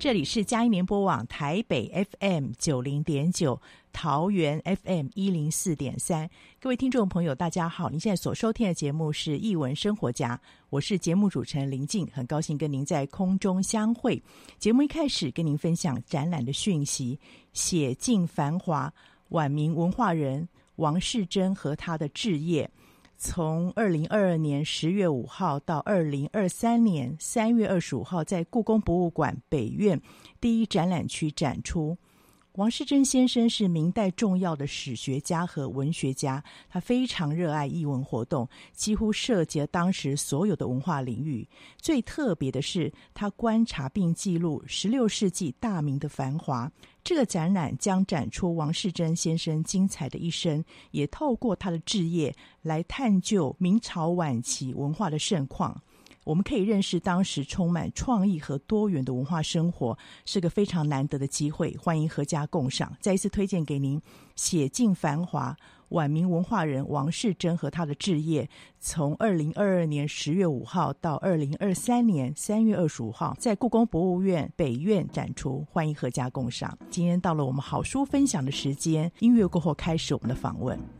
这里是佳音联播网台北 FM 九零点九，桃园 FM 一零四点三。各位听众朋友，大家好！您现在所收听的节目是《艺文生活家》，我是节目主持人林静，很高兴跟您在空中相会。节目一开始跟您分享展览的讯息：写尽繁华，晚明文化人王世贞和他的志业。从二零二二年十月五号到二零二三年三月二十五号，在故宫博物馆北院第一展览区展出。王世贞先生是明代重要的史学家和文学家，他非常热爱艺文活动，几乎涉及了当时所有的文化领域。最特别的是，他观察并记录十六世纪大明的繁华。这个展览将展出王世贞先生精彩的一生，也透过他的志业来探究明朝晚期文化的盛况。我们可以认识当时充满创意和多元的文化生活，是个非常难得的机会。欢迎阖家共赏。再一次推荐给您《写尽繁华：晚明文化人王世贞和他的志业》，从二零二二年十月五号到二零二三年三月二十五号，在故宫博物院北院展出。欢迎阖家共赏。今天到了我们好书分享的时间，音乐过后开始我们的访问。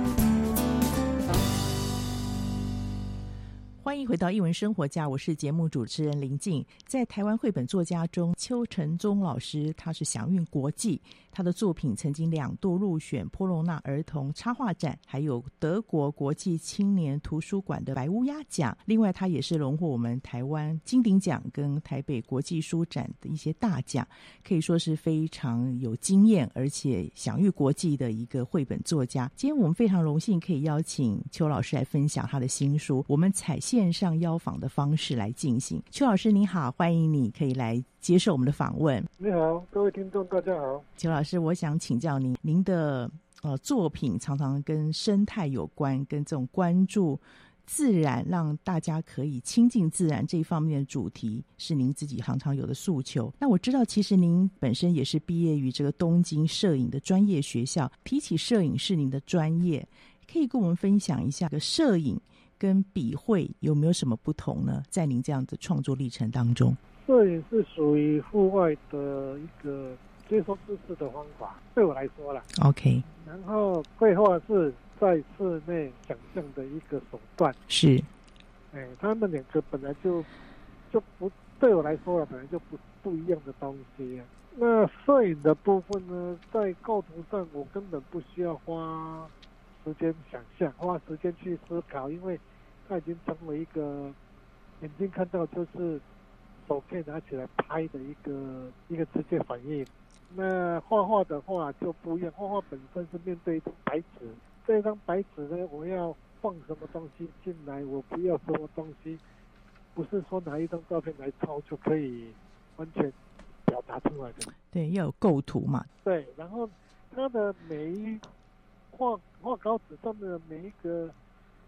迎回到译文生活家，我是节目主持人林静。在台湾绘本作家中，邱晨宗老师他是享誉国际，他的作品曾经两度入选波隆纳儿童插画展，还有德国国际青年图书馆的白乌鸦奖。另外，他也是荣获我们台湾金鼎奖跟台北国际书展的一些大奖，可以说是非常有经验而且享誉国际的一个绘本作家。今天我们非常荣幸可以邀请邱老师来分享他的新书，我们采线。线上邀访的方式来进行。邱老师您好，欢迎你可以来接受我们的访问。你好，各位听众大家好。邱老师，我想请教您，您的呃作品常常跟生态有关，跟这种关注自然，让大家可以亲近自然这一方面的主题，是您自己常常有的诉求。那我知道，其实您本身也是毕业于这个东京摄影的专业学校，提起摄影是您的专业，可以跟我们分享一下个摄影。跟笔绘有没有什么不同呢？在您这样的创作历程当中，摄影是属于户外的一个接收知识的方法，对我来说啦。OK。然后绘画是在室内想象的一个手段。是。哎，他们两个本来就就不对我来说了，本来就不不一样的东西啊。那摄影的部分呢，在构图上我根本不需要花时间想象，花时间去思考，因为。它已经成为一个眼睛看到就是手可以拿起来拍的一个一个直接反应。那画画的话就不一样，画画本身是面对一张白纸，这张白纸呢，我要放什么东西进来，我不要什么东西，不是说拿一张照片来抄就可以完全表达出来的。对，要有构图嘛。对，然后它的每一画画稿纸上面的每一个。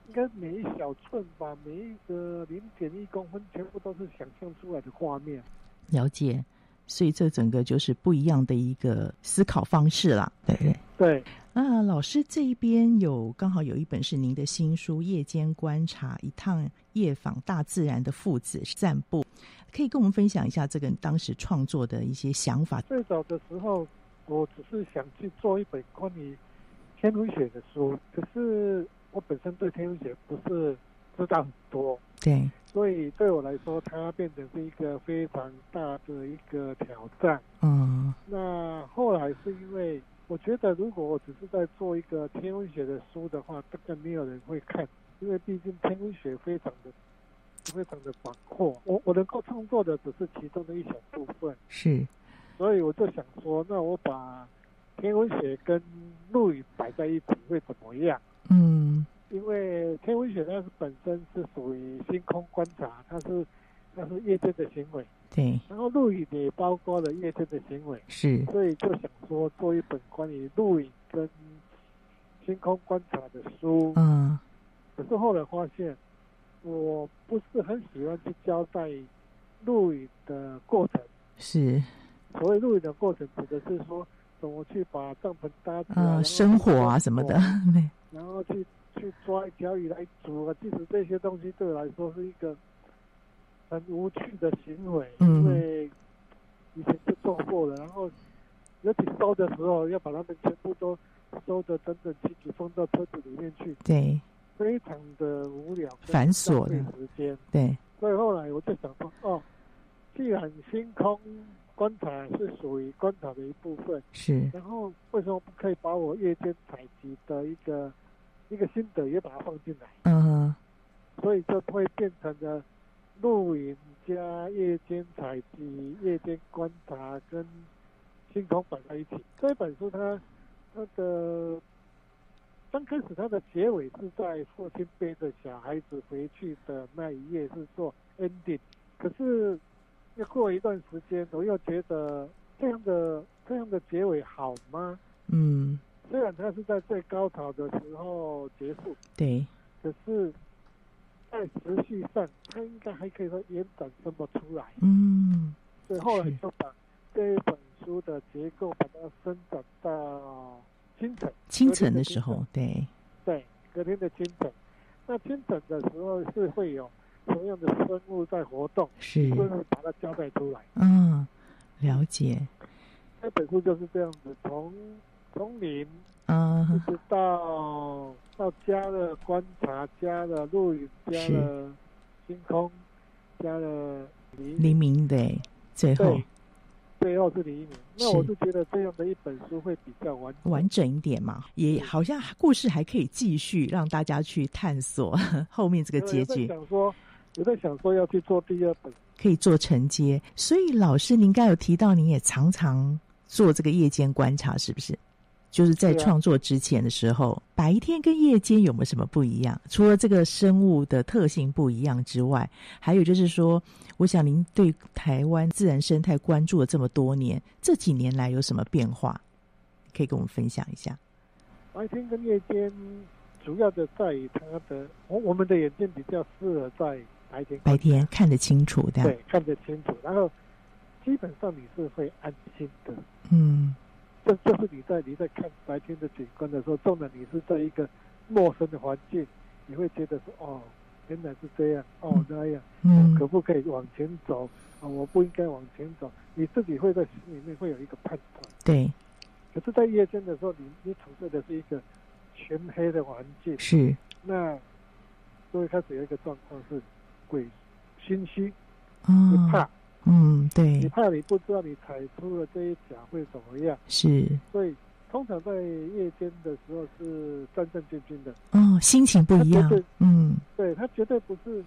应该每一小寸吧，每一个零点一公分，全部都是想象出来的画面。了解，所以这整个就是不一样的一个思考方式啦。对对对。那老师这一边有刚好有一本是您的新书《夜间观察：一趟夜访大自然的父子散步》，可以跟我们分享一下这个当时创作的一些想法。最早的时候，我只是想去做一本关于天文学的书，可是。我本身对天文学不是知道很多，对，所以对我来说，它变成是一个非常大的一个挑战。嗯，那后来是因为我觉得，如果我只是在做一个天文学的书的话，大概没有人会看，因为毕竟天文学非常的非常的广阔，我我能够创作的只是其中的一小部分。是，所以我就想说，那我把天文学跟陆影摆在一起会怎么样？嗯，因为天文学它是本身是属于星空观察，它是它是夜间的行为，对。然后录影也包括了夜间的行为，是。所以就想说做一本关于录影跟星空观察的书。嗯。可是后来发现，我不是很喜欢去交代录影的过程。是。所谓录影的过程，指的是说。怎么去把帐篷搭起来？呃，生火啊什么的，然后去去抓一条鱼来煮啊。其实这些东西对我来说是一个很无趣的行为，嗯因为以前就做过了。然后尤其收的时候，要把它们全部都收的整整齐齐，放到车子里面去。对，非常的无聊，繁琐的时间。对，所以后来我就想说，哦，既然星空。观察是属于观察的一部分，是。然后为什么不可以把我夜间采集的一个一个心得也把它放进来？嗯，所以就会变成了录影加夜间采集、夜间观察跟星空摆在一起。这本书它它的刚开始它的结尾是在父亲背着小孩子回去的那一页是做 ending，可是。又过一段时间，我又觉得这样的这样的结尾好吗？嗯，虽然它是在最高潮的时候结束，对，可是，在持续上，它应该还可以说延展什么出来。嗯，所以后来就把这一本书的结构，把它伸展到清晨。清晨的时候，对对，隔天的清晨。那清晨的时候是会有什么样的生物在活动？是，会把它交代出来。嗯，了解。那本书就是这样子，从从零，啊，一直到到加了观察，加了录影，加了星空，加了黎黎明，对，最后。最后是黎明，那我是觉得这样的一本书会比较完完整一点嘛，也好像故事还可以继续让大家去探索 后面这个结局。想说，我在想说要去做第二本，可以做承接。所以老师，您刚有提到，您也常常做这个夜间观察，是不是？就是在创作之前的时候，啊、白天跟夜间有没有什么不一样？除了这个生物的特性不一样之外，还有就是说，我想您对台湾自然生态关注了这么多年，这几年来有什么变化？可以跟我们分享一下。白天跟夜间主要的在于它的，我我们的眼睛比较适合在白天，白天看得清楚的，对，看得清楚，然后基本上你是会安心的，嗯。这就是你在你在看白天的景观的时候，纵然你是在一个陌生的环境，你会觉得说哦，原来是这样，哦那样，嗯，可不可以往前走？啊、哦，我不应该往前走，你自己会在心里面会有一个判断。对。可是，在夜间的时候，你你处在的是一个全黑的环境，是。那就会开始有一个状况是鬼心虚，嗯，怕。嗯，对，你怕你不知道你踩出了这一脚会怎么样？是，所以通常在夜间的时候是战战兢兢的。哦，心情不一样。嗯，对，他绝对不是，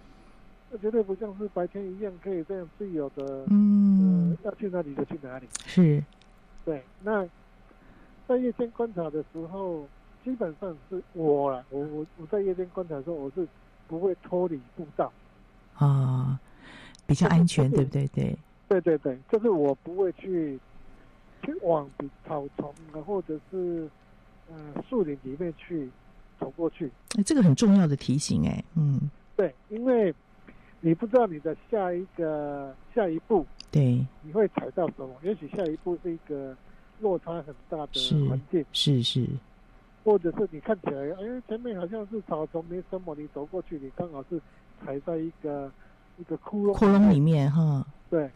他绝对不像是白天一样可以这样自由的。嗯、呃，要去哪里就去哪里。是，对。那在夜间观察的时候，基本上是我啦，我我我在夜间观察的时候，我是不会脱离步道。啊。比较安全，对不对？对，对对对，就是我不会去去往比草丛啊，或者是呃树林里面去走过去。哎，这个很重要的提醒，哎，嗯，对，因为你不知道你的下一个下一步，对，你会踩到什么？也许下一步是一个落差很大的环境，是是，是，或者是你看起来，哎，前面好像是草丛没什么，你走过去，你刚好是踩在一个。一个窟窿，窟窿里面。哈，对，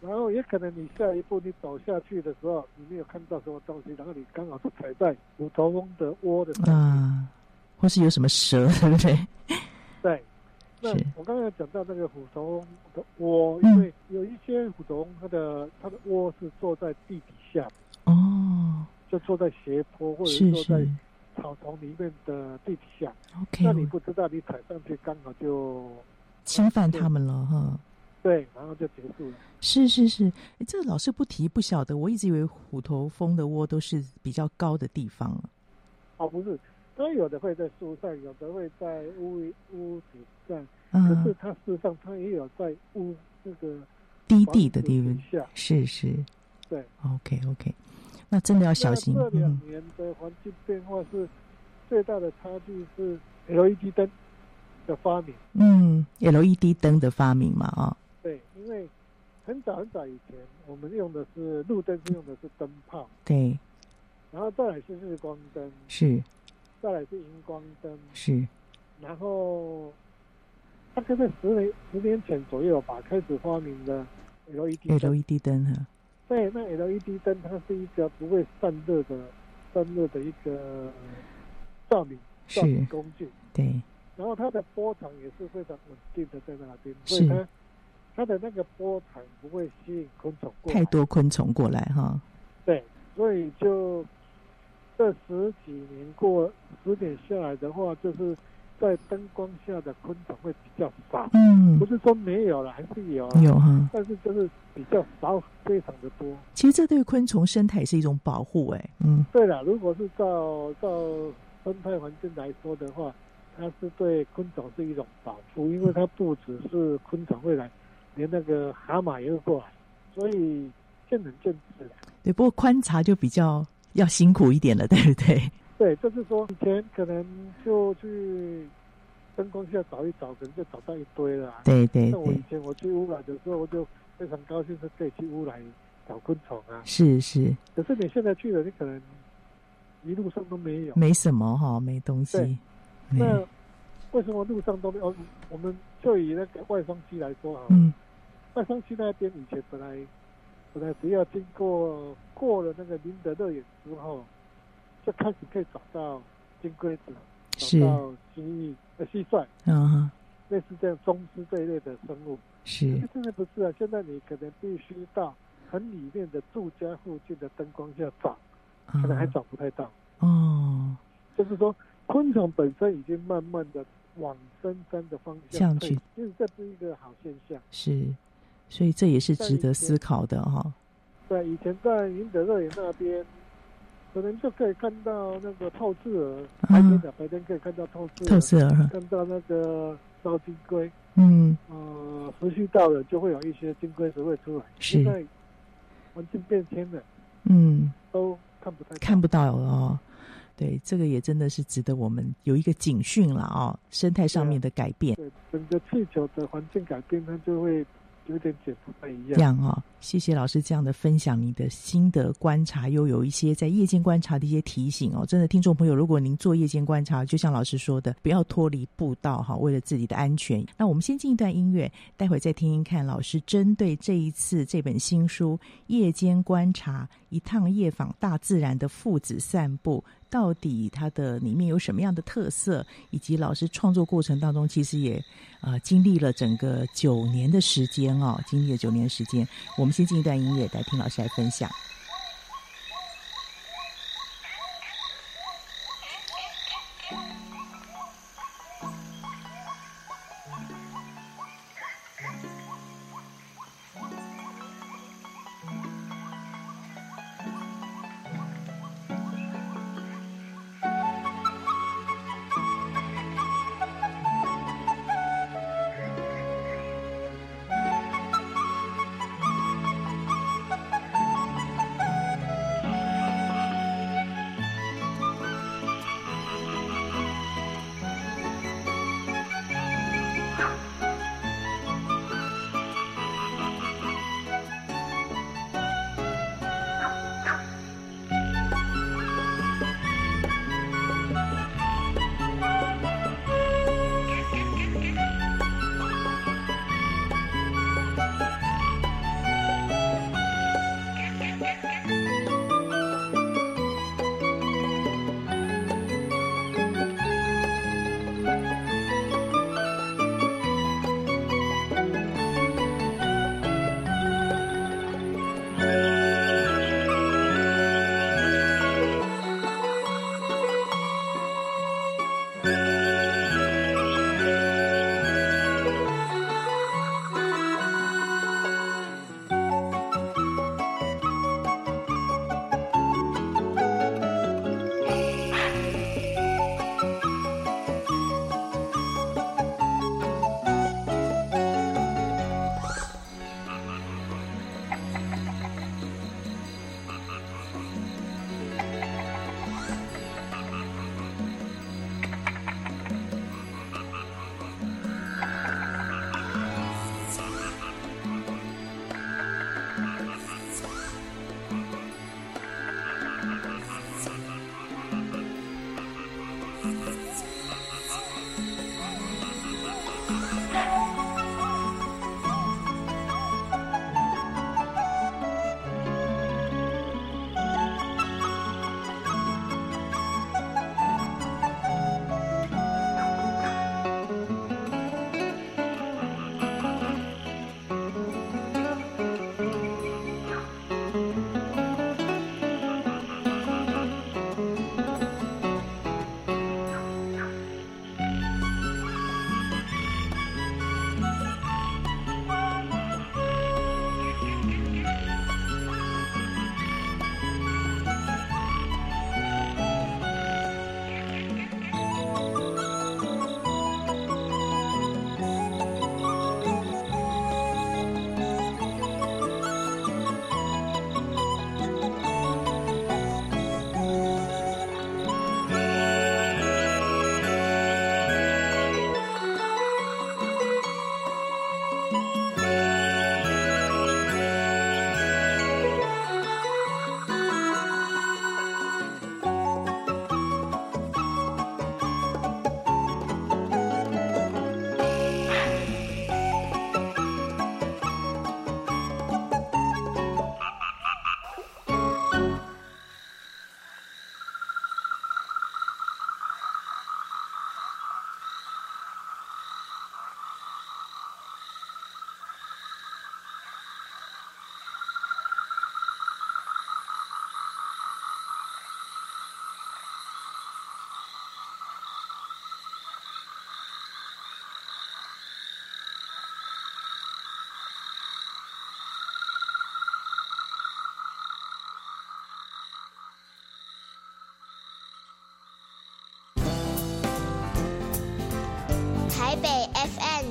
然后也可能你下一步你走下去的时候，你没有看到什么东西，然后你刚好是踩在虎头翁的窝的啊，或是有什么蛇，对不对？对，那我刚才讲到那个虎头翁的窝，因为有一些虎头翁，它的它的窝是坐在地底下，哦，就坐在斜坡或者是坐在草丛里面的地底下，OK，那你不知道你踩上去刚好就。侵犯他们了哈，对，然后就结束了。是是是，这个老师不提不晓得，我一直以为虎头蜂的窝都是比较高的地方。哦，不是，它有的会在树上，有的会在屋屋顶上，嗯，可是它事实上它也有在屋那个低地的地方下。是是，对，OK OK，那真的要小心。这两年的环境变化是最大的差距是 LED 灯。的发明，嗯，LED 灯的发明嘛，啊、哦，对，因为很早很早以前，我们用的是路灯，是用的是灯泡，对，然后再来是日光灯，是，再来是荧光灯，是，然后大概在十年十年前左右吧，开始发明的 LED，LED 灯哈，对，那 LED 灯它是一个不会散热的散热的一个照明照明工具，对。然后它的波长也是非常稳定的在那边，所以它它的那个波长不会吸引昆虫过来，太多昆虫过来哈。对，所以就这十几年过十年下来的话，就是在灯光下的昆虫会比较少。嗯，不是说没有了，还是有，有哈，但是就是比较少，非常的多。其实这对昆虫生态是一种保护，哎，嗯，对了，如果是照照生态环境来说的话。它是对昆虫是一种保护，因为它不只是昆虫会来，连那个蛤蟆也会过来，所以见仁见智了。对，不过观察就比较要辛苦一点了，对不对？对，就是说以前可能就去灯光下找一找，可能就找到一堆了。对对。那我以前我去乌来的时候，我就非常高兴是可以去乌来找昆虫啊。是是。可是你现在去了，你可能一路上都没有，没什么哈，没东西。那为什么路上都没有？我们就以那个外双溪来说啊，嗯，外双溪那边以前本来本来只要经过过了那个林德乐园之后，就开始可以找到金龟子，找到蜥蜴呃蟋蟀，嗯，类似这样螽斯这一类的生物。是。现在不是啊，现在你可能必须到很里面的住家附近的灯光下找，可能还找不太到。哦。就是说。昆虫本身已经慢慢的往深山的方向去，其实这是一个好现象。是，所以这也是值得思考的哈。对，以前在云德乐园那边，可能就可以看到那个透视蛾，白天的白天可以看到透视透视蛾，看到那个烧金龟。嗯，呃，时序到了就会有一些金龟子会出来。是。现在环境变迁了，嗯，都看不太看不到了哦。对，这个也真的是值得我们有一个警讯了啊、哦！生态上面的改变，对，整个气球的环境改变，它就会有点解不太一样。这样哈、哦，谢谢老师这样的分享，你的心得观察又有一些在夜间观察的一些提醒哦。真的，听众朋友，如果您做夜间观察，就像老师说的，不要脱离步道哈，为了自己的安全。那我们先进一段音乐，待会再听听看老师针对这一次这本新书《夜间观察：一趟夜访大自然的父子散步》。到底它的里面有什么样的特色，以及老师创作过程当中，其实也呃经历了整个九年的时间哦，经历了九年时间。我们先进一段音乐，来听老师来分享。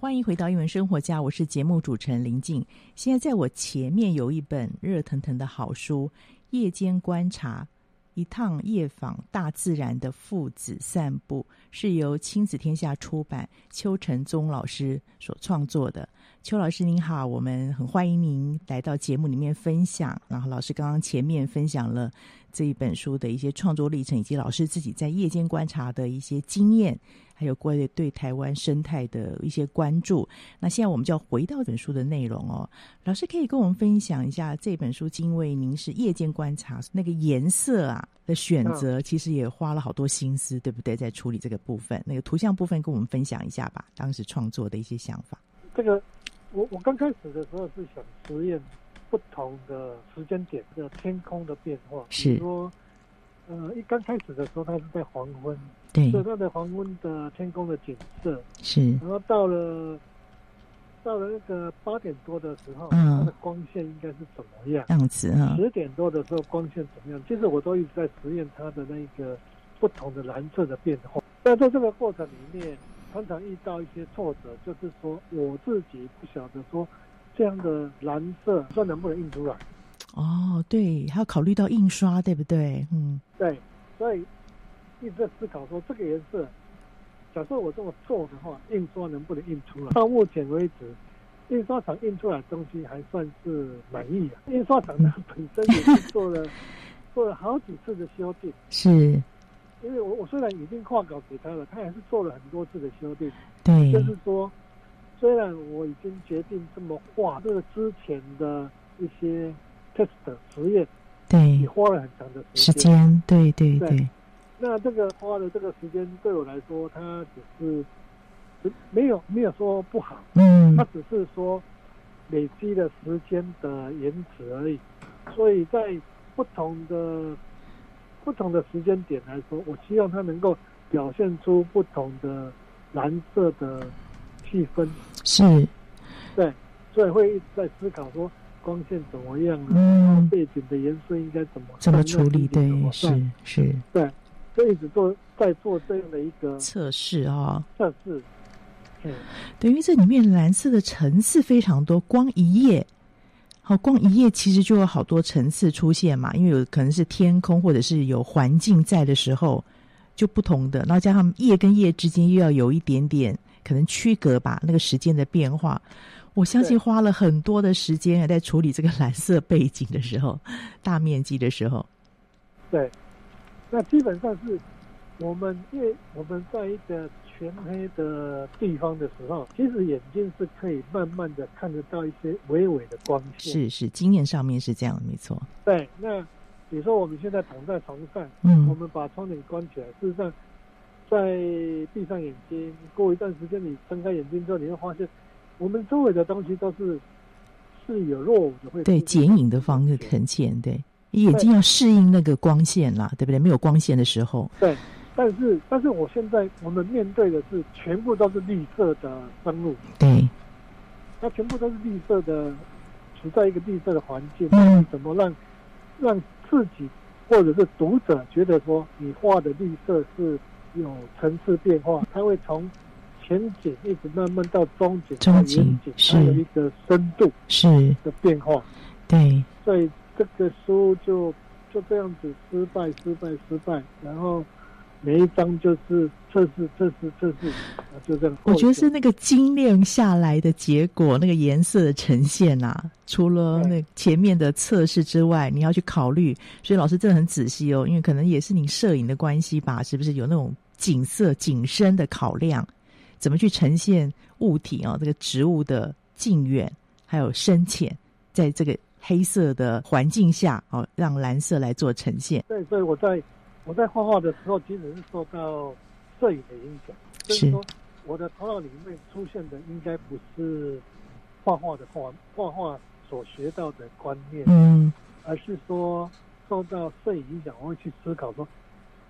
欢迎回到《英文生活家》，我是节目主持人林静。现在在我前面有一本热腾腾的好书《夜间观察：一趟夜访大自然的父子散步》，是由亲子天下出版，邱成宗老师所创作的。邱老师您好，我们很欢迎您来到节目里面分享。然后老师刚刚前面分享了这一本书的一些创作历程，以及老师自己在夜间观察的一些经验。还有关于对台湾生态的一些关注。那现在我们就要回到本书的内容哦。老师可以跟我们分享一下这本书，因为您是夜间观察，那个颜色啊的选择，其实也花了好多心思，嗯、对不对？在处理这个部分，那个图像部分，跟我们分享一下吧。当时创作的一些想法。这个，我我刚开始的时候是想实验不同的时间点的天空的变化，是说，呃，一刚开始的时候，它是在黄昏。对，所以它的黄昏的天空的景色是，然后到了到了那个八点多的时候，嗯，它的光线应该是怎么样？样子啊，十点多的时候光线怎么样？其实我都一直在实验它的那个不同的蓝色的变化。但在这个过程里面，常常遇到一些挫折，就是说我自己不晓得说这样的蓝色说能不能印出来。哦，对，还要考虑到印刷，对不对？嗯，对，所以。一直在思考说，这个颜色，假设我这么做的话，印刷能不能印出来？到目前为止，印刷厂印出来的东西还算是满意啊。印刷厂呢本身也是做了做了好几次的修订，是，因为我我虽然已经画稿给他了，他也是做了很多次的修订。对，就是说，虽然我已经决定这么画，这个之前的一些 test 实验，对，也花了很长的时间。时间，对对对。对那这个花的这个时间对我来说，它只是没有没有说不好，嗯，它只是说累积的时间的延迟而已。所以在不同的不同的时间点来说，我希望它能够表现出不同的蓝色的气氛。是，对，所以会一直在思考说光线怎么样啊，嗯，背景的颜色应该怎么怎么处理？对，是是，对。就一直做，在做这样的一个测试啊，测试。嗯，等于这里面蓝色的层次非常多，光一页，好，光一页其实就有好多层次出现嘛。因为有可能是天空，或者是有环境在的时候，就不同的。然后加上页跟页之间又要有一点点可能区隔吧，那个时间的变化，我相信花了很多的时间在处理这个蓝色背景的时候，大面积的时候，对。那基本上是我们，因为我们在一个全黑的地方的时候，其实眼睛是可以慢慢的看得到一些微微的光线。是是，经验上面是这样，没错。对，那比如说我们现在躺在床上，嗯，我们把窗帘关起来，事实上，在闭上眼睛，过一段时间你睁开眼睛之后，你会发现，我们周围的东西都是是有落伍的，会对剪影的方式呈现，对。眼睛要适应那个光线啦，对不对？没有光线的时候。对，但是但是我现在我们面对的是全部都是绿色的生物。对，它全部都是绿色的，处在一个绿色的环境。嗯。怎么让让自己或者是读者觉得说你画的绿色是有层次变化？它会从前景一直慢慢到中景、中景，还有一个深度是的变化。对，所以。这个书就就这样子失败、失败、失败，然后每一章就是测试、测试、测试，啊就这样。我觉得是那个精炼下来的结果，那个颜色的呈现啊，除了那前面的测试之外，你要去考虑。所以老师真的很仔细哦，因为可能也是你摄影的关系吧，是不是有那种景色、景深的考量？怎么去呈现物体啊？这个植物的近远还有深浅，在这个。黑色的环境下，哦，让蓝色来做呈现。对，所以我在我在画画的时候，其实是受到摄影的影响。是。就是说，我的头脑里面出现的应该不是画画的画画画所学到的观念，嗯，而是说受到摄影影响，我会去思考说，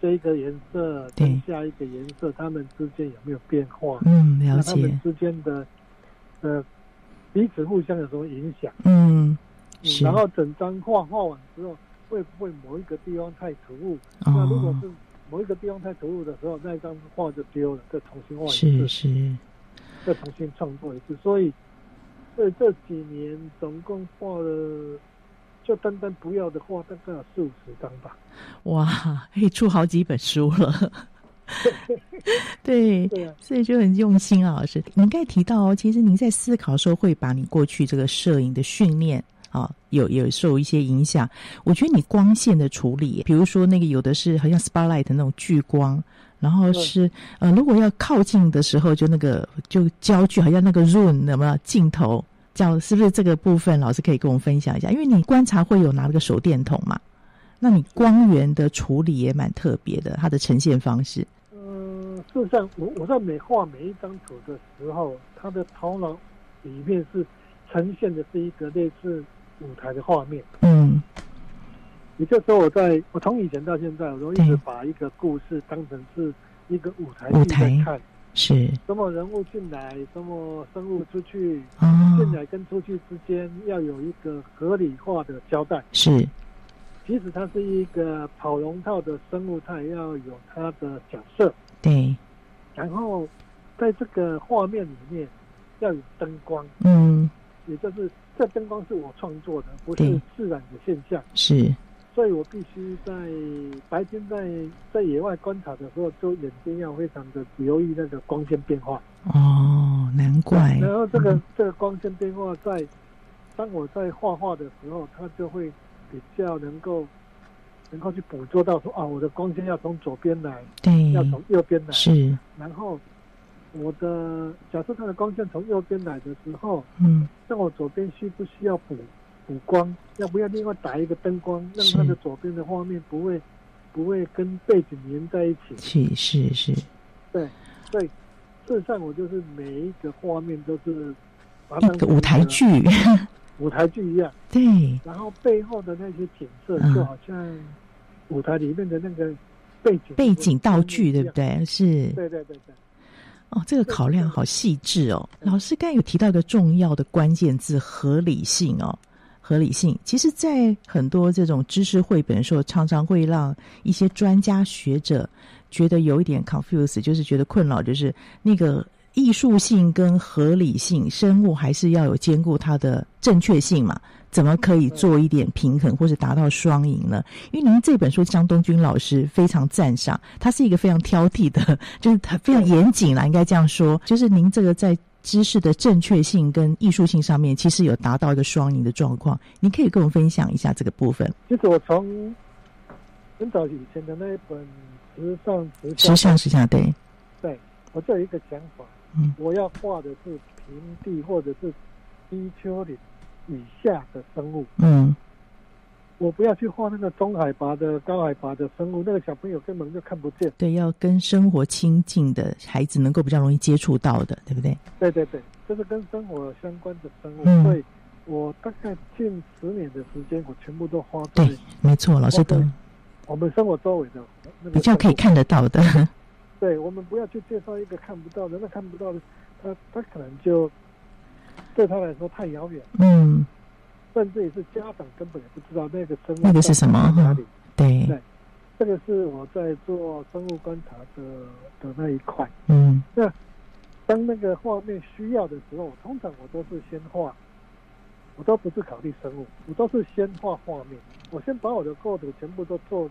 这一个颜色对跟下一个颜色，它们之间有没有变化？嗯，了解，之间的呃彼此互相有什么影响？嗯，然后整张画画完之后，会不会某一个地方太突兀？哦那如果是某一个地方太突兀的时候，那一张画就丢了，再重新画一次，是是，再重新创作一次。所以，所以这几年总共画了，就单单不要的画，大概有四五十张吧。哇，可以出好几本书了。对，对啊，所以就很用心啊，老师。您刚才提到哦，其实您在思考的时候，会把你过去这个摄影的训练啊，有有受一些影响。我觉得你光线的处理，比如说那个有的是好像 spotlight 那种聚光，然后是呃，如果要靠近的时候，就那个就焦距，好像那个 zoom 有没有镜头？叫是不是这个部分，老师可以跟我们分享一下？因为你观察会有拿了个手电筒嘛，那你光源的处理也蛮特别的，它的呈现方式。嗯，事实上，我我在每画每一张图的时候，他的头脑里面是呈现的是一个类似舞台的画面。嗯。也就是说，我在我从以前到现在，我都一直把一个故事当成是一个舞台剧舞台在看，是。什么人物进来，什么生物出去，哦，进来跟出去之间要有一个合理化的交代。是。即使它是一个跑龙套的生物，它也要有它的角色。对，然后在这个画面里面要有灯光，嗯。也就是这灯光是我创作的，不是自然的现象。是所以我必须在白天在在野外观察的时候，就眼睛要非常的留意那个光线变化。哦，难怪。然后这个、嗯这个光线变化在当我在画画的时候，它就会比较能够能够去捕捉到说啊，我的光线要从左边来，对要从右边来。是然后我的假设它的光线从右边来的时候，嗯那我左边需不需要补补光？要不要另外打一个灯光，让它的左边的画面不会不会跟背景连在一起？是是是对，对事实上我就是每一个画面都是把个舞台剧，舞台剧一样，对然后背后的那些景色嗯就好像舞台里面的那个背景背景道具，对不？对？是对对对对，哦，这个考量好细致哦。老师刚才有提到一个重要的关键字——合理性哦。合理性，其实，在很多这种知识绘本的时候，常常会让一些专家学者觉得有一点 confuse，就是觉得困扰，就是那个艺术性跟合理性，生物还是要有兼顾它的正确性嘛？怎么可以做一点平衡，或者达到双赢呢？因为您这本书，张东君老师非常赞赏，他是一个非常挑剔的，就是他非常严谨啦，应该这样说，就是您这个在。知识的正确性跟艺术性上面，其实有达到一个双赢的状况。您可以跟我分享一下这个部分。就是我从很早以前的那一本《时尚时时尚时尚》对，对我就有一个想法，嗯，我要画的是平地或者是低丘陵以下的生物，嗯，我不要去画那个中海拔的、高海拔的生物，那个小朋友根本就看不见。对，要跟生活亲近的孩子能够比较容易接触到的，对不对？对对对，这是跟生活相关的生物，嗯所以我大概近十年的时间，我全部都花在对，没错，老师都我们生活周围的那个比较可以看得到的。对，我们不要去介绍一个看不到的，那看不到的，他他可能就对他来说太遥远，嗯，甚至也是家长根本也不知道那个生物那个是什么在哪里。对，对这个是我在做生物观察的的那一块。嗯，那当那个画面需要的时候，通常我都是先画，我都不是考虑生物，我都是先画画面。我先把我的构图全部都做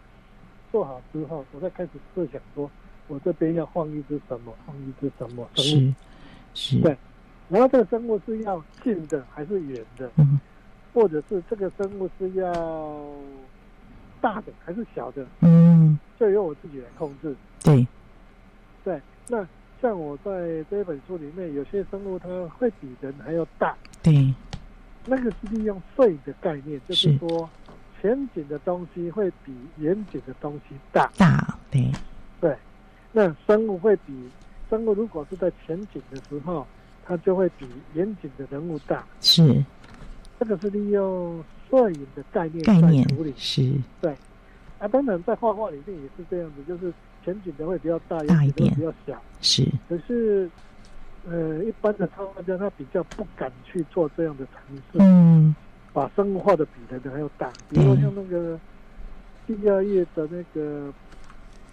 做好之后，我再开始设想说，我这边要放一只什么，放一只什么生物。是。是，对然后这个生物是要近的还是远的，嗯，或者是这个生物是要大的还是小的，嗯，就由我自己来控制。对，对，那像我在这本书里面，有些生物它会比人还要大，对，那个是利用摄影的概念，就是。说前景的东西会比远景的东西大。大，对，对，那生物会比生物如果是在前景的时候，它就会比远景的人物大。是，这个是利用摄影的概念概念在处理。是对，啊，当然在画画里面也是这样子，就是前景的会比较大，大一点比较小。是，可是，呃，一般的插画家他比较不敢去做这样的尝试，嗯，把生物画的比人的还要大。比如说像那个第二页的那个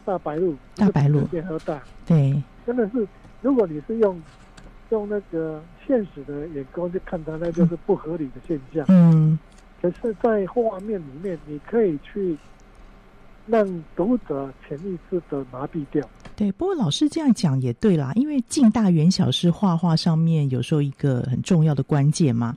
大白鹭，大白鹭对，真的是，如果你是用用那个现实的眼光去看它，那就是不合理的现象。嗯，可是，在画面里面，你可以去让读者潜意识的麻痹掉。对。不过老师这样讲也对啦，因为近大远小是画画上面有时候一个很重要的关键嘛。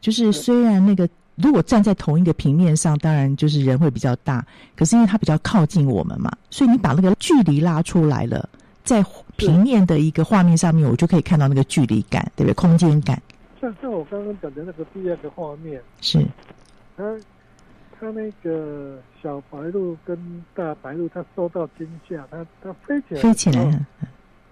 就是虽然那个如果站在同一个平面上，当然就是人会比较大，可是因为它比较靠近我们嘛，所以你把那个距离拉出来了，在平面的一个画面上面，我就可以看到那个距离感，对不对？空间感。像像我刚刚讲的那个第二个画面，是，它它那个小白鹭跟大白鹭，它受到惊吓，它它飞起来，飞起来了，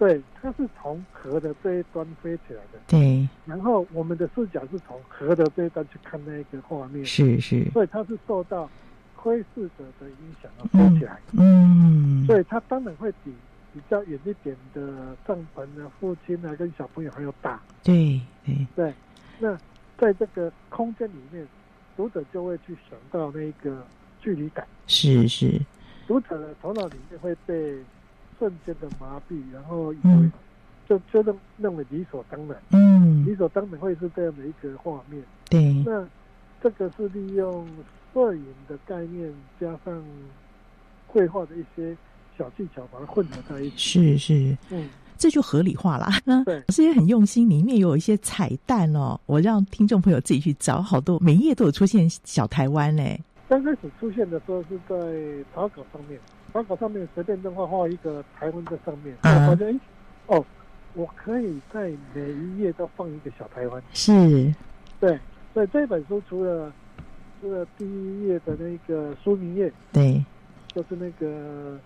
对，它是从河的这一端飞起来的，对，然后我们的视角是从河的这一端去看那个画面，是是，所以它是受到窥视者的影响而飞起来，嗯，所以它当然会比比较远一点的帐篷啊、父亲啊跟小朋友还要大，对对。对，那在这个空间里面，读者就会去想到那个距离感，是是，读者的头脑里面会被瞬间的麻痹，然后以为就就认认为理所当然，嗯，理所当然会是这样的一个画面。对，那这个是利用摄影的概念加上绘画的一些小技巧，把它混合在一起。是是，嗯，这就合理化啦。那对 老师也很用心，里面有一些彩蛋哦，我让听众朋友自己去找，好多每一页都有出现小台湾嘞。刚开始出现的时候是在草稿上面，草稿上面随便动画画一个台湾在上面，嗯我发现哎，哦，我可以在每一页都放一个小台湾。是，对，所以这本书除了除了第一页的那个书名页，对就是那个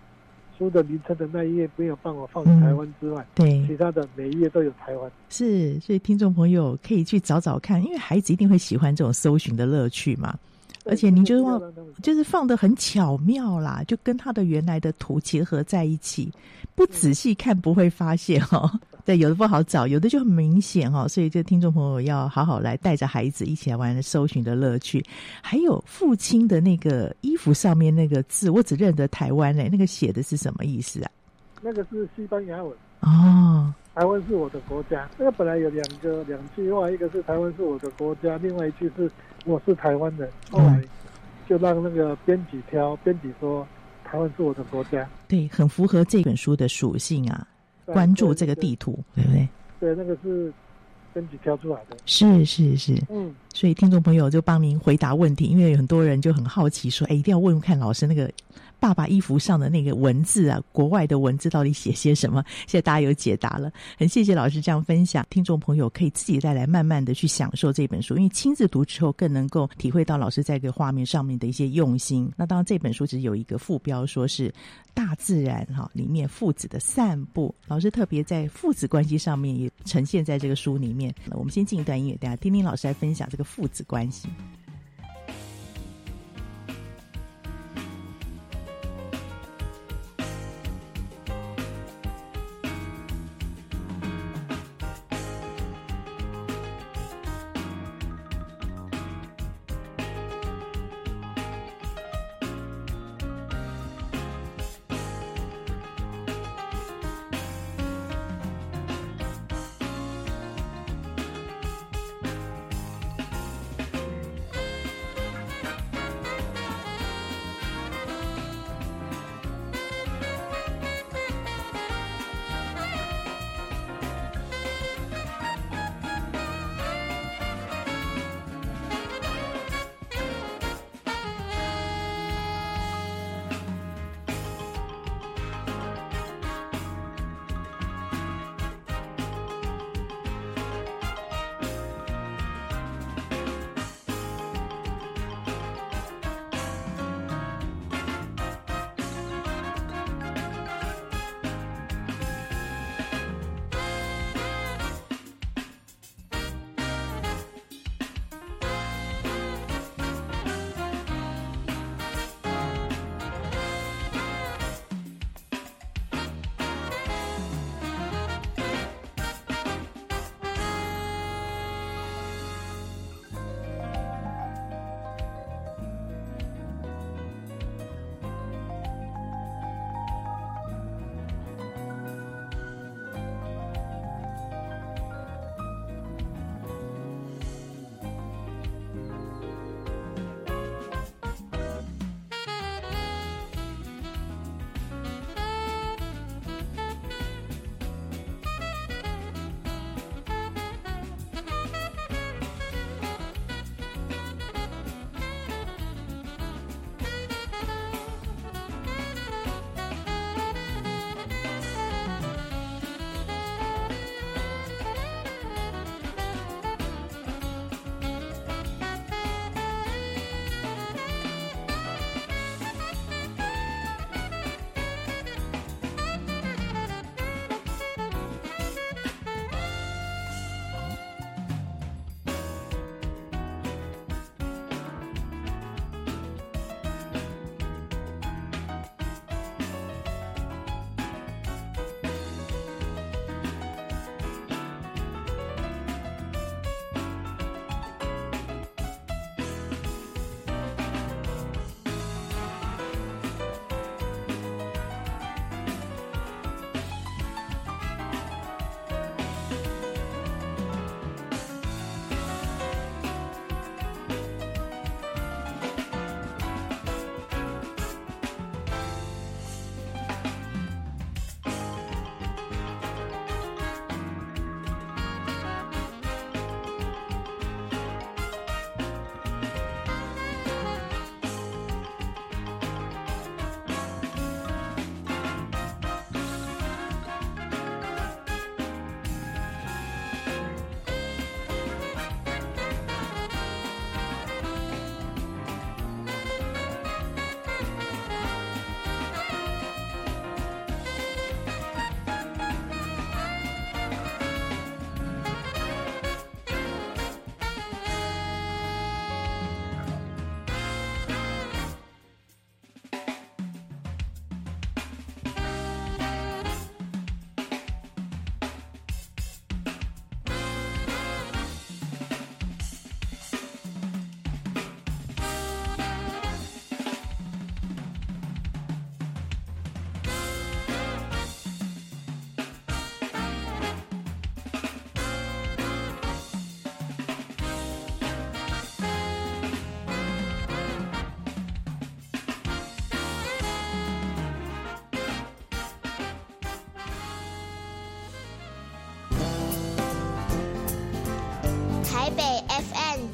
书的名称的那一页没有办法放台湾之外，对其他的每一页都有台湾。是，所以听众朋友可以去找找看，因为孩子一定会喜欢这种搜寻的乐趣嘛。而且您就是放，就是放的很巧妙啦，就跟他的原来的图结合在一起，不仔细看不会发现哦。对，有的不好找，有的就很明显哦。所以这听众朋友要好好来带着孩子一起来玩搜寻的乐趣。还有父亲的那个衣服上面那个字，我只认得台湾嘞，那个写的是什么意思啊？那个是西班牙文哦，台湾是我的国家。那个本来有两个两句话，一个是台湾是我的国家，另外一句是我是台湾人。后来就让那个编辑挑，编辑说台湾是我的国家。对，很符合这本书的属性啊。关注这个地图，对不对？对，那个是编辑挑出来的。是是是，嗯。所以听众朋友就帮您回答问题，因为有很多人就很好奇说，哎，一定要问问看老师那个爸爸衣服上的那个文字啊，国外的文字到底写些什么？现在大家有解答了，很谢谢老师这样分享。听众朋友可以自己再来慢慢的去享受这本书，因为亲自读之后更能够体会到老师在这个画面上面的一些用心。那当然这本书只有一个副标，说是大自然哈里面父子的散步，老师特别在父子关系上面也呈现在这个书里面。那我们先进一段音乐，大家听听老师来分享这个。父子关系。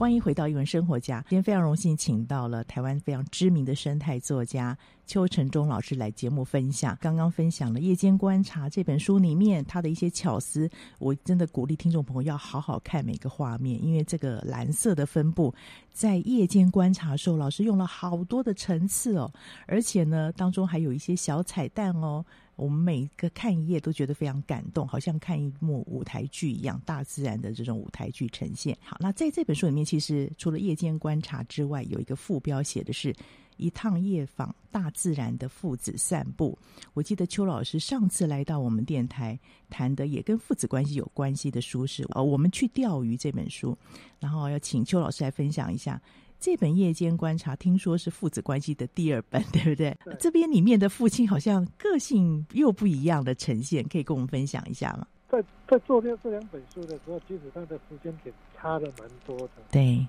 欢迎回到一文生活家。今天非常荣幸，请到了台湾非常知名的生态作家邱成忠老师来节目分享。刚刚分享了《夜间观察》这本书里面他的一些巧思，我真的鼓励听众朋友要好好看每个画面，因为这个蓝色的分布在夜间观察的时候，老师用了好多的层次哦，而且呢，当中还有一些小彩蛋哦。我们每个看一页都觉得非常感动，好像看一幕舞台剧一样，大自然的这种舞台剧呈现。好，那在这本书里面，其实除了夜间观察之外，有一个副标写的是一趟夜访大自然的父子散步。我记得邱老师上次来到我们电台谈的也跟父子关系有关系的书是呃，我们去钓鱼这本书，然后要请邱老师来分享一下。这本夜间观察，听说是父子关系的第二本，对不对？对，这边里面的父亲好像个性又不一样的呈现，可以跟我们分享一下吗？在在做这这两本书的时候，其实它的时间点差的蛮多的。对。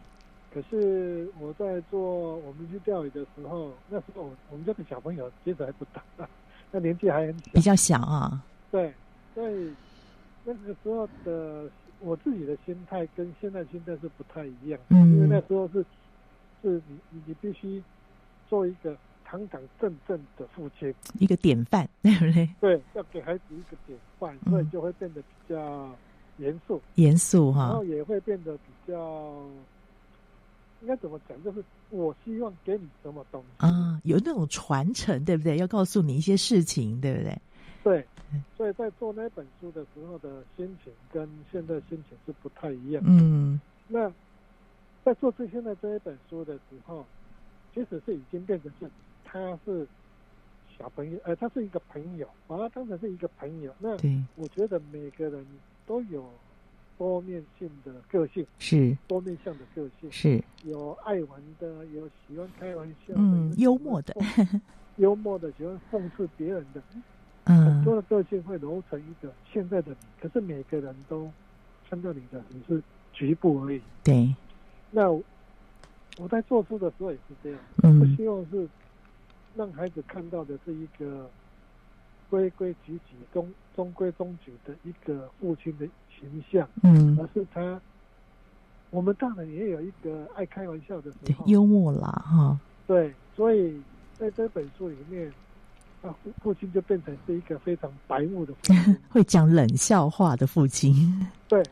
可是我在做我们去钓鱼的时候，那时候我们这个小朋友其实还不大，那年纪还很小，比较小啊。对，所以那个时候的我自己的心态跟现在心态是不太一样，嗯，因为那时候是。是你，你必须做一个堂堂正正的父亲，一个典范，对不对？对，要给孩子一个典范，所以就会变得比较严肃，严肃哈，然后也会变得比较，应该怎么讲？就是我希望给你什么东西啊，有那种传承，对不对？要告诉你一些事情，对不对？对，所以在做那本书的时候的心情跟现在心情是不太一样。嗯，那。在做这现在这一本书的时候，其实是已经变成是，他是小朋友，呃，他是一个朋友，把他当成是一个朋友。那我觉得每个人都有多面性的个性，是多面向的个性，是有爱玩的，有喜欢开玩笑的，嗯，幽默的，幽默的，喜欢讽刺别人的，嗯，很多的个性会揉成一个现在的你。可是每个人都看到你的只是局部而已，对。那我在做书的时候也是这样，嗯，我希望是让孩子看到的是一个规规矩矩、中中规中矩的一个父亲的形象，嗯，而是他，我们当然也有一个爱开玩笑的时候，幽默啦，哈，对，所以在这本书里面，啊，父父亲就变成是一个非常白目的父亲，会讲冷笑话的父亲，对。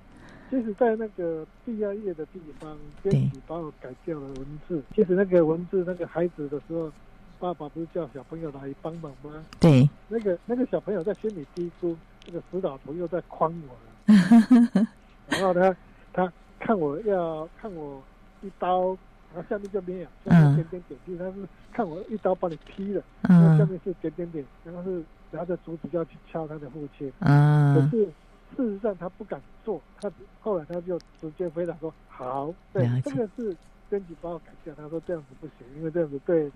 其实，在那个第二页的地方，编辑把我改掉了文字。其实那个文字，那个孩子的时候，爸爸不是叫小朋友来帮忙吗？对。那个那个小朋友在心里嘀咕：这个死老头又在诓我了。然后他，他看我要看我一刀，然后下面就没有，下面点点点。其实他是看我一刀把你劈了，然后下面是点点点，然后是拿着竹子就要去敲他的父亲。嗯。可是。事实上，他不敢做，他后来他就直接回答说：“好，对，这个是编辑帮我改掉。”他说：“这样子不行，因为这样子对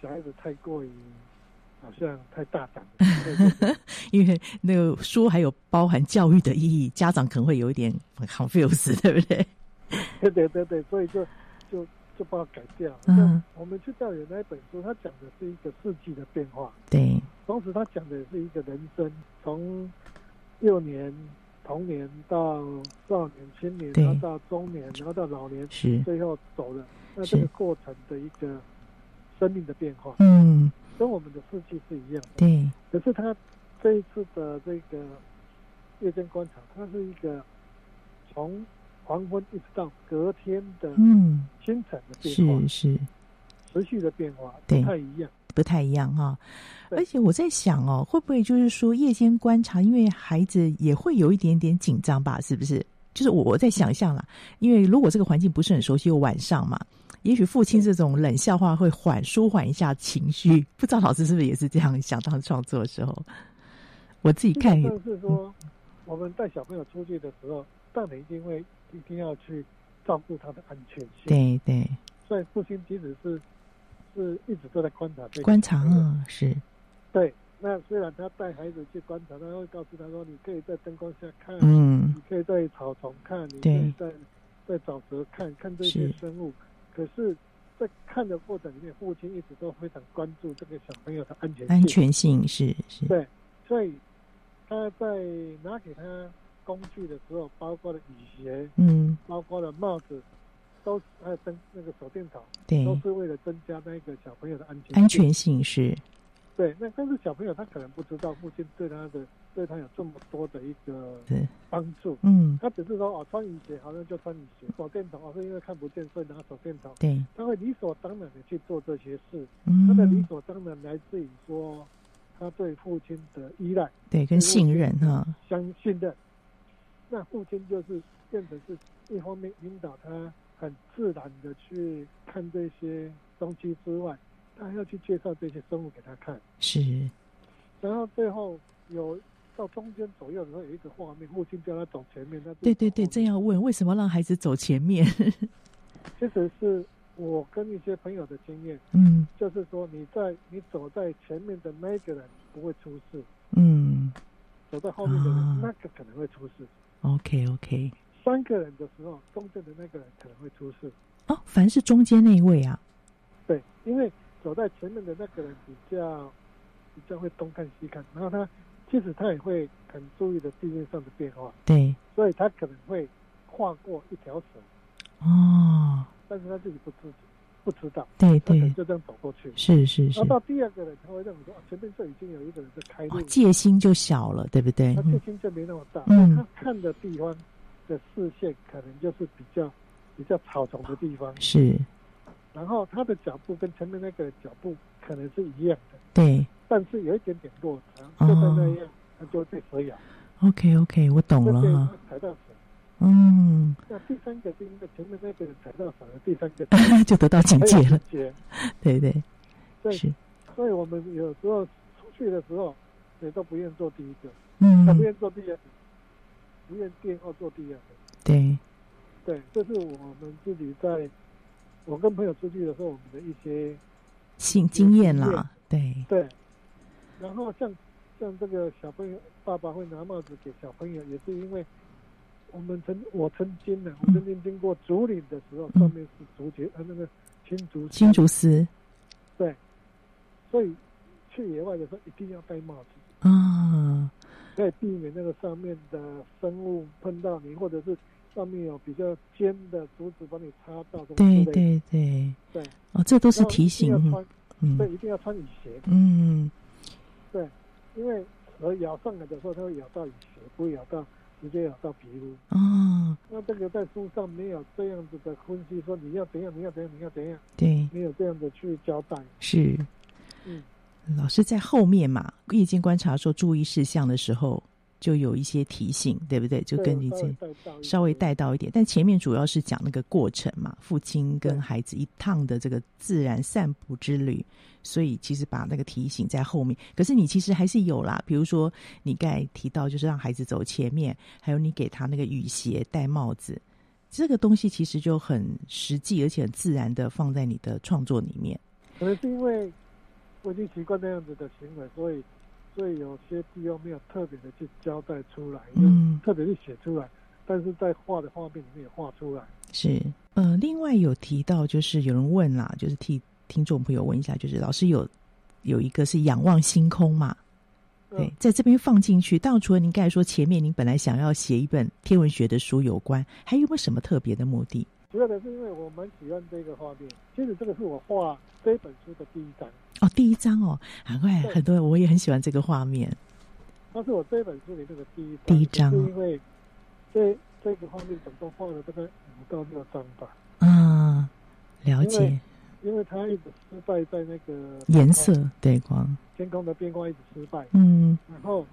小孩子太过于好像太大胆了。” 因为那个书还有包含教育的意义，家长可能会有一点 confuse，对不对？对对对对，所以就就就把它改掉。嗯，我们去调研那一本书，他讲的是一个世纪的变化，对，同时他讲的也是一个人生从。幼年、童年到少年、青年，然后到中年，然后到老年，是最后走了。那这个过程的一个生命的变化，嗯，跟我们的四季是一样的。对。可是他这一次的这个夜间观察，它是一个从黄昏一直到隔天的嗯清晨的变化，是是持续的变化，不太一样。不太一样哈，而且我在想哦，会不会就是说夜间观察，因为孩子也会有一点点紧张吧？是不是？就是我我在想象啦，因为如果这个环境不是很熟悉，又晚上嘛，也许父亲这种冷笑话会缓舒缓一下情绪。不知道老师是不是也是这样想？当创作的时候，我自己看就是说，我们带小朋友出去的时候，大人一定会一定要去照顾他的安全性。对对，所以父亲即使是。是一直都在观察这个观察啊，是对。那虽然他带孩子去观察，他会告诉他说：“你可以在灯光下看，嗯，你可以在草丛看，你可以在在沼泽看看这些生物。”可是，在看的过程里面，父亲一直都非常关注这个小朋友的安全性。安全性是是。对，所以他在拿给他工具的时候，包括了雨鞋，嗯，包括了帽子，都还有灯那个手电筒，对，都是为了增加那个小朋友的安全安全性是。对，那但是小朋友他可能不知道父亲对他的对他有这么多的一个帮助，嗯，他只是说哦，穿雨鞋好像就穿雨鞋，手电筒哦是因为看不见所以拿手电筒，对，他会理所当然的去做这些事，嗯，他的理所当然来自于说他对父亲的依赖，对，跟信任哈，相信任，那父亲就是变成是一方面引导他很自然的去看这些东西之外。他还要去介绍这些生物给他看，是，然后最后有到中间左右的时候有一个画面，父亲叫他走前面，他对对对，这样问为什么让孩子走前面？其实是我跟一些朋友的经验，嗯，就是说你在你走在前面的那个人不会出事，嗯，走在后面的人、啊、那个可能会出事。OK OK，三个人的时候，中间的那个人可能会出事。哦，凡是中间那一位啊？对，因为。走在前面的那个人比较比较会东看西看，然后他其实他也会很注意的地面上的变化，对，所以他可能会跨过一条蛇，哦，但是他自己不知不知道，对对，就这样走过去，是是是。然后到第二个人，他会认为说，前面这已经有一个人在开路，戒心就小了，对不对？他戒心就没那么大，嗯，他看的地方的视线可能就是比较比较草丛的地方，是。然后他的脚步跟前面那个脚步可能是一样的，对，但是有一点点落差，就在那样，他就会被蛇咬。OK OK，我懂了哈。踩到蛇，嗯。那第三个是因为前面那个人踩到反而，第三个 就得到警戒了。对对，是。所以我们有时候出去的时候，谁都不愿做第一个，嗯，他不愿做第二个，不愿殿后做第二个。对，对，这是我们自己在。我跟朋友出去的时候，我们的一些新经验啦，对对。然后像像这个小朋友，爸爸会拿帽子给小朋友，也是因为我们曾我曾经呢，我曾经经过竹林的时候，上面是竹节，呃，那个青竹青竹丝，对。所以去野外的时候一定要戴帽子啊，可以避免那个上面的生物碰到你，或者是。上面有比较尖的竹子把你插到，对对对。对，哦，这都是提醒，嗯，对，一定要穿雨鞋，嗯，对，因为蛇咬上来的时候，它会咬到雨鞋，不会咬到直接咬到皮肤。哦，那这个在书上没有这样子的分析，说你要怎样，你要怎样，你要怎样，对，没有这样子去交代。是，嗯，老师在后面嘛，夜间观察说注意事项的时候。就有一些提醒，对不对？就跟你这稍微带到一点，但前面主要是讲那个过程嘛，父亲跟孩子一趟的这个自然散步之旅，所以其实把那个提醒在后面。可是你其实还是有啦，比如说你刚才提到，就是让孩子走前面，还有你给他那个雨鞋、戴帽子，这个东西其实就很实际，而且很自然的放在你的创作里面。可能是因为我已经习惯那样子的行为，所以。所以有些地方没有特别的去交代出来，嗯，特别是写出来，但是在画的画面里面也画出来。是，呃，另外有提到，就是有人问啦，就是替听众朋友问一下，就是老师有有一个是仰望星空嘛？对，嗯、在这边放进去。当然，除了您刚才说前面您本来想要写一本天文学的书有关，还有没有什么特别的目的？主要的是因为我蛮喜欢这个画面，其实这个是我画这本书的第一张哦，第一张哦，难怪很多人我也很喜欢这个画面。它是我这本书里这个第一第一张，因为这这个画面总共画了大概五到六张吧。啊，了解。因为，因为它一直失败在那个颜色对光天空的变化一直失败。嗯，然后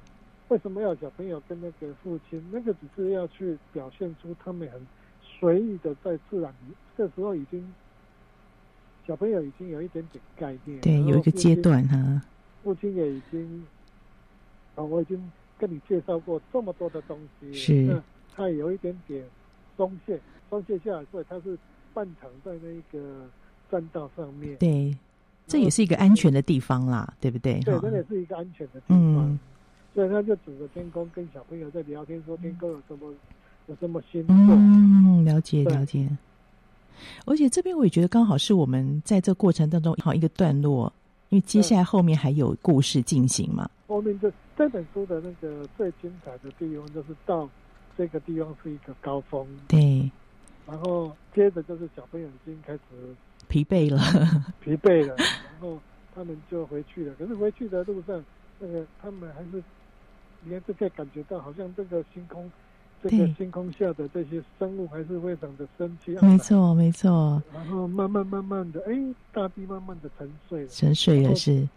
为什么要小朋友跟那个父亲？那个只是要去表现出他们很。随意的在自然里，这时候已经小朋友已经有一点点概念，对，有一个阶段哈。父亲也已经啊，我已经跟你介绍过这么多的东西，是，他也有一点点松懈，松懈下来，所以他是半躺在那个栈道上面，对，这也是一个安全的地方啦，对不对？对，这也是一个安全的地方。嗯，所以他就指着天空跟小朋友在聊天，说天空有什么有什么星座。嗯，了解了解。而且这边我也觉得刚好是我们在这过程当中好一个段落，因为接下来后面还有故事进行嘛。后面这这本书的那个最精彩的地方，就是到这个地方是一个高峰。对。然后接着就是小朋友已经开始疲惫了，疲惫了，然后他们就回去了。可是回去的路上，那个他们还是，你看就可以感觉到，好像这个星空，这个星空下的这些生物还是非常的生气。没错，没错。然后慢慢慢慢的，哎，大地慢慢的沉睡了，沉睡了是。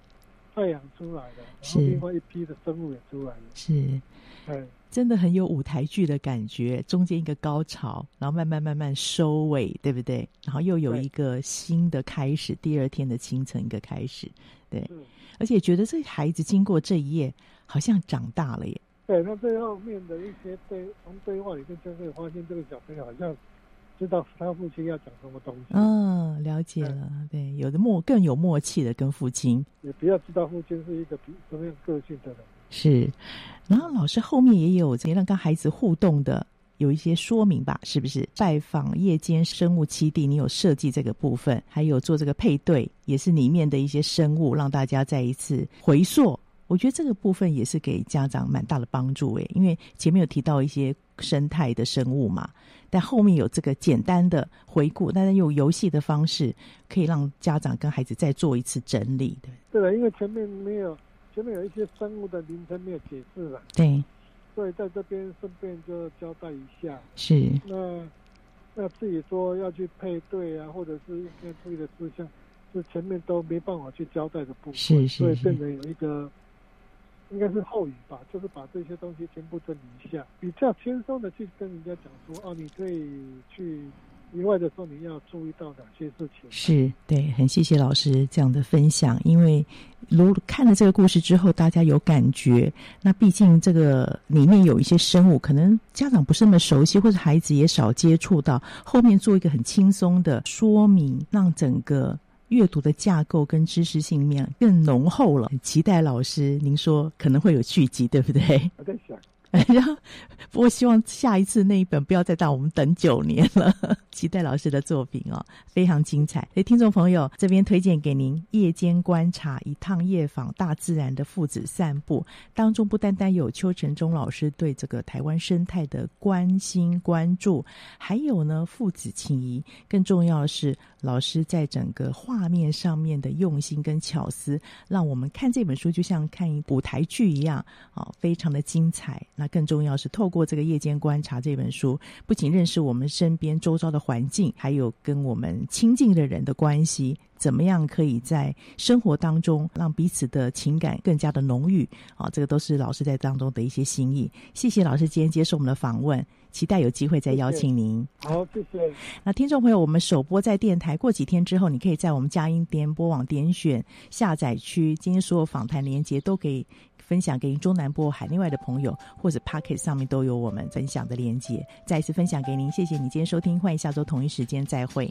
太阳出来了，是另外一批的生物也出来了，是，哎。真的很有舞台剧的感觉，中间一个高潮，然后慢慢慢慢收尾，对不对？然后又有一个新的开始，第二天的清晨一个开始，对。嗯、而且觉得这孩子经过这一夜，好像长大了耶。对，那最后面的一些对从对话里面就可以发现，这个小朋友好像知道他父亲要讲什么东西。嗯，了解了。对，对，有的默更有默契的跟父亲，也比较知道父亲是一个比什么样个性的人。是，然后老师后面也有这让跟孩子互动的有一些说明吧？是不是？拜访夜间生物基地，你有设计这个部分，还有做这个配对，也是里面的一些生物，让大家再一次回溯。我觉得这个部分也是给家长蛮大的帮助诶，因为前面有提到一些生态的生物嘛，但后面有这个简单的回顾，但是用游戏的方式可以让家长跟孩子再做一次整理的。对了，因为前面没有。前面有一些生物的名称没有解释了，对，所以在这边顺便就交代一下。是，那那自己说要去配对啊，或者是应该注意的事项，是前面都没办法去交代的部分，是是是，所以变成有一个应该是后语吧，就是把这些东西全部整理一下，比较轻松的去跟人家讲说，哦，你可以去。意外的时候，你要注意到哪些事情？是对，很谢谢老师这样的分享。因为如看了这个故事之后，大家有感觉。那毕竟这个里面有一些生物，可能家长不是那么熟悉，或者孩子也少接触到。后面做一个很轻松的说明，让整个阅读的架构跟知识性面更浓厚了。期待老师，您说可能会有续集，对不对？然后，不过希望下一次那一本不要再让我们等九年了。期待老师的作品哦，非常精彩。所以听众朋友，这边推荐给您《夜间观察：一趟夜访大自然的父子散步》当中，不单单有邱承宗老师对这个台湾生态的关心关注，还有呢父子情谊，更重要的是老师在整个画面上面的用心跟巧思，让我们看这本书就像看一舞台剧一样、哦，非常的精彩。那更重要是透过这个夜间观察这本书，不仅认识我们身边周遭的环境，还有跟我们亲近的人的关系，怎么样可以在生活当中让彼此的情感更加的浓郁啊？这个都是老师在当中的一些心意。谢谢老师今天接受我们的访问，期待有机会再邀请您。谢谢。好，谢谢。那听众朋友，我们首播在电台，过几天之后，你可以在我们佳音联播网点选下载区，今天所有访谈连接都可以。分享给您中南部海内外的朋友，或者 Pocket 上面都有我们分享的链接。再一次分享给您，谢谢你今天收听，欢迎下周同一时间再会。